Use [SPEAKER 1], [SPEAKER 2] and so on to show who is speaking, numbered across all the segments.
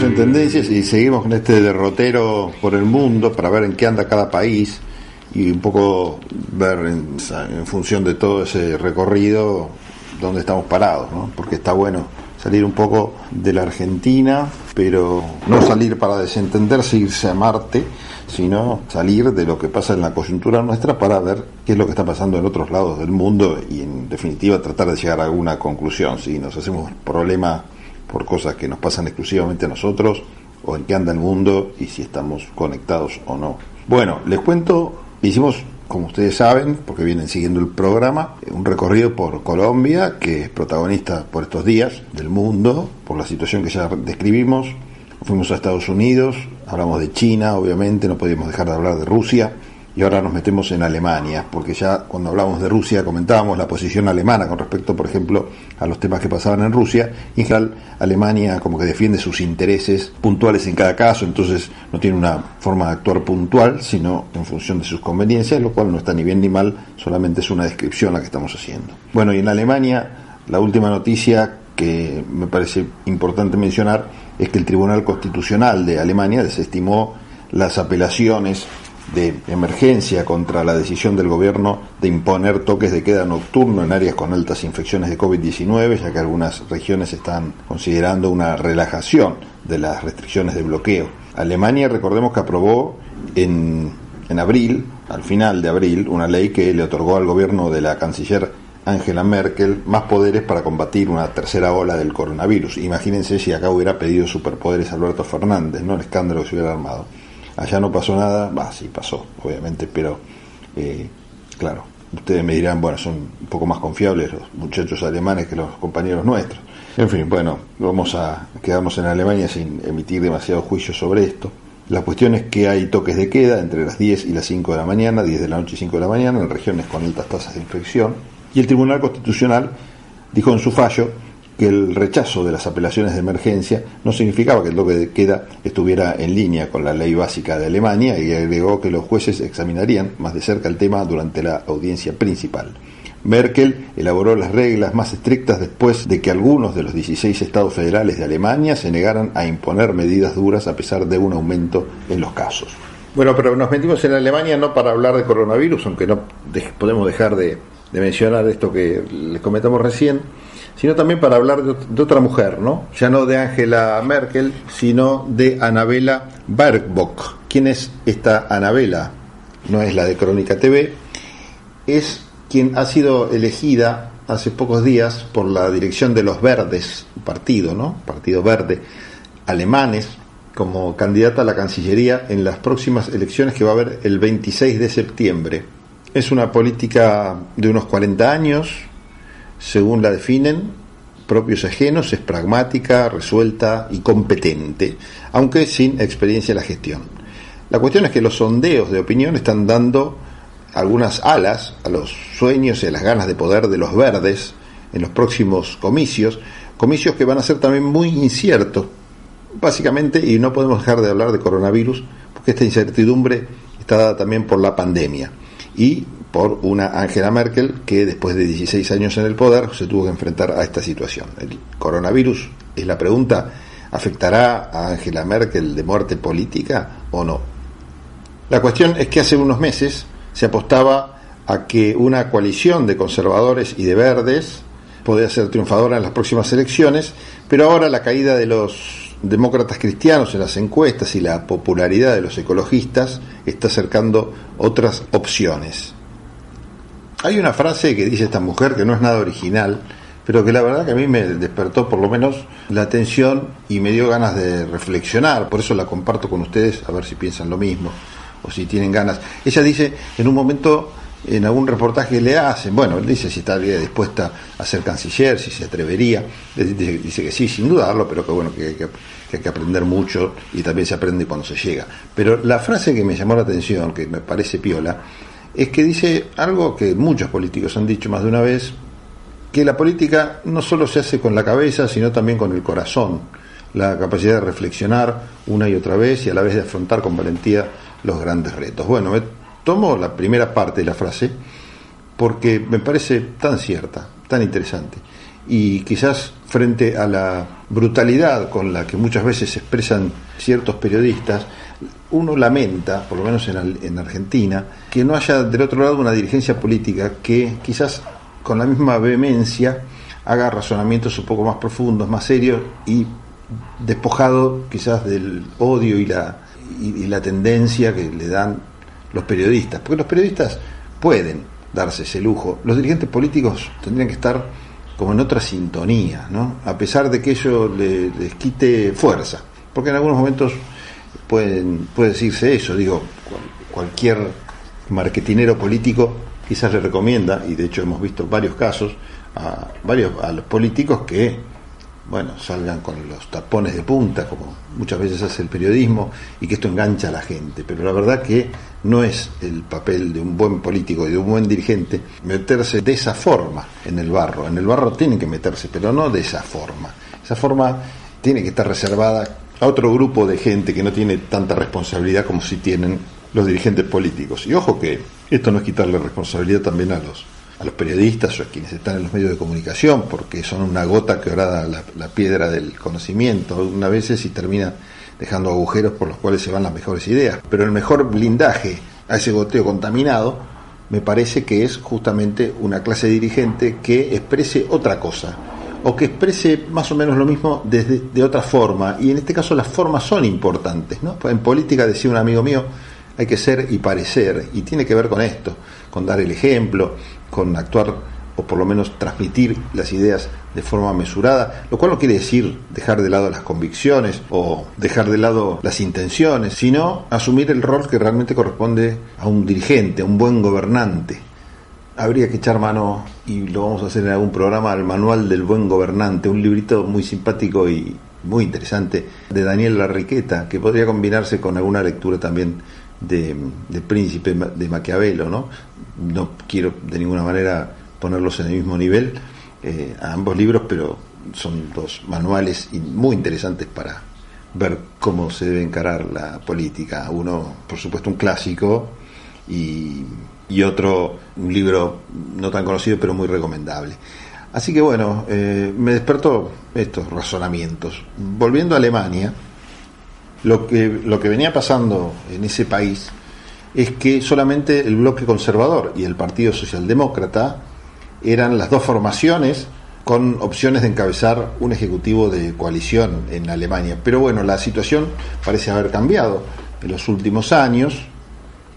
[SPEAKER 1] Seguimos en tendencias y seguimos con este derrotero por el mundo para ver en qué anda cada país y un poco ver en, en función de todo ese recorrido dónde estamos parados, ¿no? Porque está bueno salir un poco de la Argentina, pero no salir para desentenderse, irse a Marte, sino salir de lo que pasa en la coyuntura nuestra para ver qué es lo que está pasando en otros lados del mundo y en definitiva tratar de llegar a alguna conclusión. Si nos hacemos problema por cosas que nos pasan exclusivamente a nosotros, o en qué anda el mundo y si estamos conectados o no. Bueno, les cuento, hicimos como ustedes saben, porque vienen siguiendo el programa, un recorrido por Colombia, que es protagonista por estos días del mundo, por la situación que ya describimos. Fuimos a Estados Unidos, hablamos de China, obviamente, no podíamos dejar de hablar de Rusia y ahora nos metemos en Alemania, porque ya cuando hablamos de Rusia comentábamos la posición alemana con respecto, por ejemplo, a los temas que pasaban en Rusia, y en general Alemania como que defiende sus intereses puntuales en cada caso, entonces no tiene una forma de actuar puntual, sino en función de sus conveniencias, lo cual no está ni bien ni mal, solamente es una descripción la que estamos haciendo. Bueno, y en Alemania la última noticia que me parece importante mencionar es que el Tribunal Constitucional de Alemania desestimó las apelaciones de emergencia contra la decisión del gobierno de imponer toques de queda nocturno en áreas con altas infecciones de COVID-19, ya que algunas regiones están considerando una relajación de las restricciones de bloqueo. Alemania, recordemos que aprobó en, en abril, al final de abril, una ley que le otorgó al gobierno de la canciller Angela Merkel más poderes para combatir una tercera ola del coronavirus. Imagínense si acá hubiera pedido superpoderes Alberto Fernández, ¿no? El escándalo que se hubiera armado. Allá no pasó nada, va, sí pasó, obviamente, pero eh, claro, ustedes me dirán, bueno, son un poco más confiables los muchachos alemanes que los compañeros nuestros. En fin, bueno, vamos a quedarnos en Alemania sin emitir demasiado juicio sobre esto. La cuestión es que hay toques de queda entre las 10 y las 5 de la mañana, 10 de la noche y 5 de la mañana, en regiones con altas tasas de infección. Y el Tribunal Constitucional dijo en su fallo que el rechazo de las apelaciones de emergencia no significaba que el toque de queda estuviera en línea con la ley básica de Alemania y agregó que los jueces examinarían más de cerca el tema durante la audiencia principal. Merkel elaboró las reglas más estrictas después de que algunos de los 16 estados federales de Alemania se negaran a imponer medidas duras a pesar de un aumento en los casos. Bueno, pero nos metimos en Alemania no para hablar de coronavirus, aunque no podemos dejar de, de mencionar esto que les comentamos recién, sino también para hablar de, otra mujer, ¿no? Ya no de Angela Merkel, sino de Anabela Bergbock. ¿Quién es esta Anabela? No es la de Crónica TV, es quien ha sido elegida hace pocos días por la dirección de los Verdes, partido, ¿no? Partido Verde, alemanes, como candidata a la Cancillería en las próximas elecciones que va a haber el 26 de septiembre. Es una política de unos 40 años, según la definen, propios ajenos, es pragmática, resuelta y competente, aunque sin experiencia en la gestión. La cuestión es que los sondeos de opinión están dando algunas alas a los sueños y a las ganas de poder de los verdes en los próximos comicios, comicios que van a ser también muy inciertos, básicamente, y no podemos dejar de hablar de coronavirus, porque esta incertidumbre está dada también por la pandemia y por una Angela Merkel que después de 16 años en el poder se tuvo que enfrentar a esta situación. El coronavirus, es la pregunta, ¿afectará a Angela Merkel de muerte política o no? La cuestión es que hace unos meses se apostaba a que una coalición de conservadores y de verdes podía ser triunfadora en las próximas elecciones, pero ahora la caída de los demócratas cristianos en las encuestas y la popularidad de los ecologistas está acercando otras opciones. Hay una frase que dice esta mujer que no es nada original, pero que la verdad que a mí me despertó por lo menos la atención y me dio ganas de reflexionar, por eso la comparto con ustedes a ver si piensan lo mismo o si tienen ganas. Ella dice en un momento en algún reportaje le hacen, bueno, él dice si estaría dispuesta a ser canciller, si se atrevería, dice, que sí, sin dudarlo, pero que bueno, que hay que, que hay que aprender mucho y también se aprende cuando se llega. Pero la frase que me llamó la atención, que me parece piola, es que dice algo que muchos políticos han dicho más de una vez, que la política no solo se hace con la cabeza, sino también con el corazón, la capacidad de reflexionar una y otra vez y a la vez de afrontar con valentía los grandes retos. Bueno, tomo la primera parte de la frase porque me parece tan cierta, tan interesante. Y quizás frente a la brutalidad con la que muchas veces se expresan ciertos periodistas, uno lamenta, por lo menos en, en, Argentina, que no haya del otro lado una dirigencia política que quizás con la misma vehemencia haga razonamientos un poco más profundos, más serios y despojado quizás del odio y la, y, la tendencia que le dan los periodistas. Porque los periodistas pueden darse ese lujo. Los dirigentes políticos tendrían que estar como en otra sintonía, ¿no? A pesar de que ello les quite fuerza. Porque en algunos momentos pueden, puede decirse eso. Digo, cualquier marketinero político quizás le recomienda, y de hecho hemos visto varios casos, a varios a los políticos que bueno, salgan con los tapones de punta, como muchas veces hace el periodismo, y que esto engancha a la gente. Pero la verdad que no es el papel de un buen político y de un buen dirigente meterse de esa forma en el barro. En el barro tienen que meterse, pero no de esa forma. Esa forma tiene que estar reservada a otro grupo de gente que no tiene tanta responsabilidad como si tienen los dirigentes políticos. Y ojo que esto no es quitarle responsabilidad también a los a los periodistas o a quienes están en los medios de comunicación, porque son una gota que orada la, piedra del conocimiento, una veces y termina dejando agujeros por los cuales se van las mejores ideas. Pero el mejor blindaje a ese goteo contaminado me parece que es justamente una clase dirigente que exprese otra cosa o que exprese más o menos lo mismo desde de otra forma y en este caso las formas son importantes ¿no? en política decía un amigo mío hay que ser y parecer y tiene que ver con esto con dar el ejemplo con actuar o por lo menos transmitir las ideas de forma mesurada, lo cual no quiere decir dejar de lado las convicciones o dejar de lado las intenciones, sino asumir el rol que realmente corresponde a un dirigente, a un buen gobernante. Habría que echar mano, y lo vamos a hacer en algún programa, al Manual del Buen Gobernante, un librito muy simpático y muy interesante de Daniel Larriqueta, que podría combinarse con alguna lectura también de, Príncipe de Maquiavelo, ¿no? no quiero de ninguna manera ponerlos en el mismo nivel eh, a ambos libros, pero son dos manuales muy interesantes para ver cómo se debe encarar la política. Uno, por supuesto, un clásico y, otro, un libro no tan conocido, pero muy recomendable. Así que bueno, eh, me despertó estos razonamientos. Volviendo a Alemania, lo que, lo que venía pasando en ese país es que solamente el bloque conservador y el Partido Socialdemócrata eran las dos formaciones con opciones de encabezar un ejecutivo de coalición en Alemania. Pero bueno, la situación parece haber cambiado en los últimos años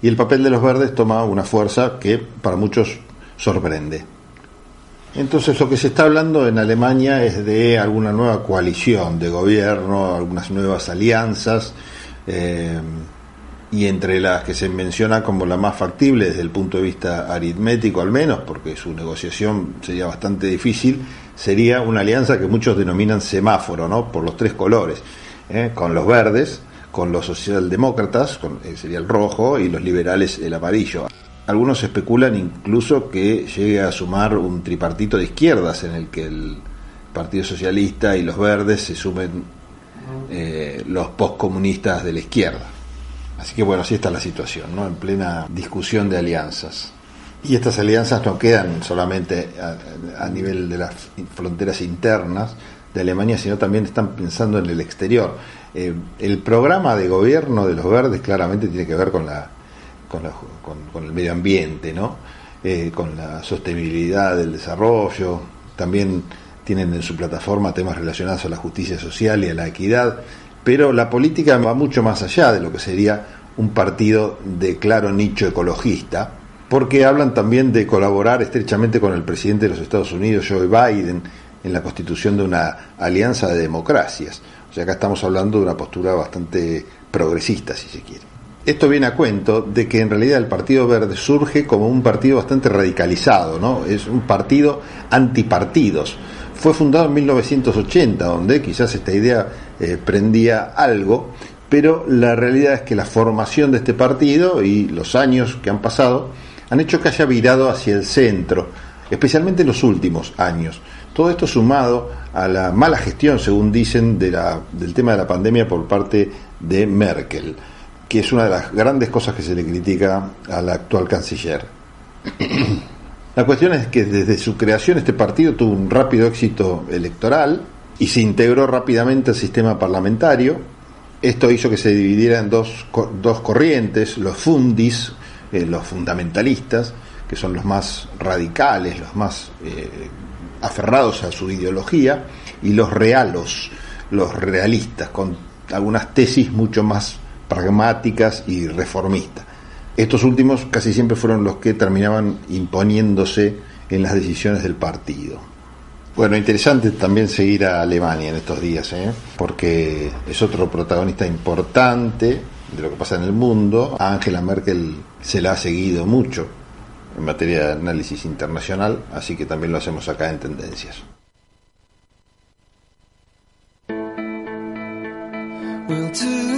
[SPEAKER 1] y el papel de los verdes toma una fuerza que para muchos sorprende. Entonces lo que se está hablando en Alemania es de alguna nueva coalición de gobierno, algunas nuevas alianzas. Eh, y entre las que se menciona como la más factible desde el punto de vista aritmético al menos, porque su negociación sería bastante difícil, sería una alianza que muchos denominan semáforo, ¿no? Por los tres colores, ¿eh? con los verdes, con los socialdemócratas, con, eh, sería el rojo, y los liberales el amarillo. Algunos especulan incluso que llegue a sumar un tripartito de izquierdas en el que el Partido Socialista y los verdes se sumen eh, los postcomunistas de la izquierda. Así que bueno, así está la situación, ¿no? En plena discusión de alianzas. Y estas alianzas no quedan solamente a, nivel de las fronteras internas de Alemania, sino también están pensando en el exterior. Eh, el programa de gobierno de los verdes claramente tiene que ver con, la, con, el medio ambiente, ¿no? Eh, con la sostenibilidad del desarrollo. También tienen en su plataforma temas relacionados a la justicia social y a la equidad pero la política va mucho más allá de lo que sería un partido de claro nicho ecologista, porque hablan también de colaborar estrechamente con el presidente de los Estados Unidos, Joe Biden, en la constitución de una alianza de democracias. O sea, acá estamos hablando de una postura bastante progresista, si se quiere. Esto viene a cuento de que en realidad el Partido Verde surge como un partido bastante radicalizado, ¿no? Es un partido antipartidos fue fundado en 1980, donde quizás esta idea eh, prendía algo, pero la realidad es que la formación de este partido y los años que han pasado han hecho que haya virado hacia el centro, especialmente en los últimos años. Todo esto sumado a la mala gestión, según dicen, de la, del tema de la pandemia por parte de Merkel, que es una de las grandes cosas que se le critica al actual canciller. La cuestión es que desde su creación este partido tuvo un rápido éxito electoral y se integró rápidamente al sistema parlamentario. Esto hizo que se dividiera en dos, dos corrientes, los fundis, eh, los fundamentalistas, que son los más radicales, los más eh, aferrados a su ideología, y los realos, los realistas, con algunas tesis mucho más pragmáticas y reformistas. Estos últimos casi siempre fueron los que terminaban imponiéndose en las decisiones del partido. Bueno, interesante también seguir a Alemania en estos días, ¿eh? porque es otro protagonista importante de lo que pasa en el mundo. A Angela Merkel se la ha seguido mucho en materia de análisis internacional, así que también lo hacemos acá en Tendencias.
[SPEAKER 2] We'll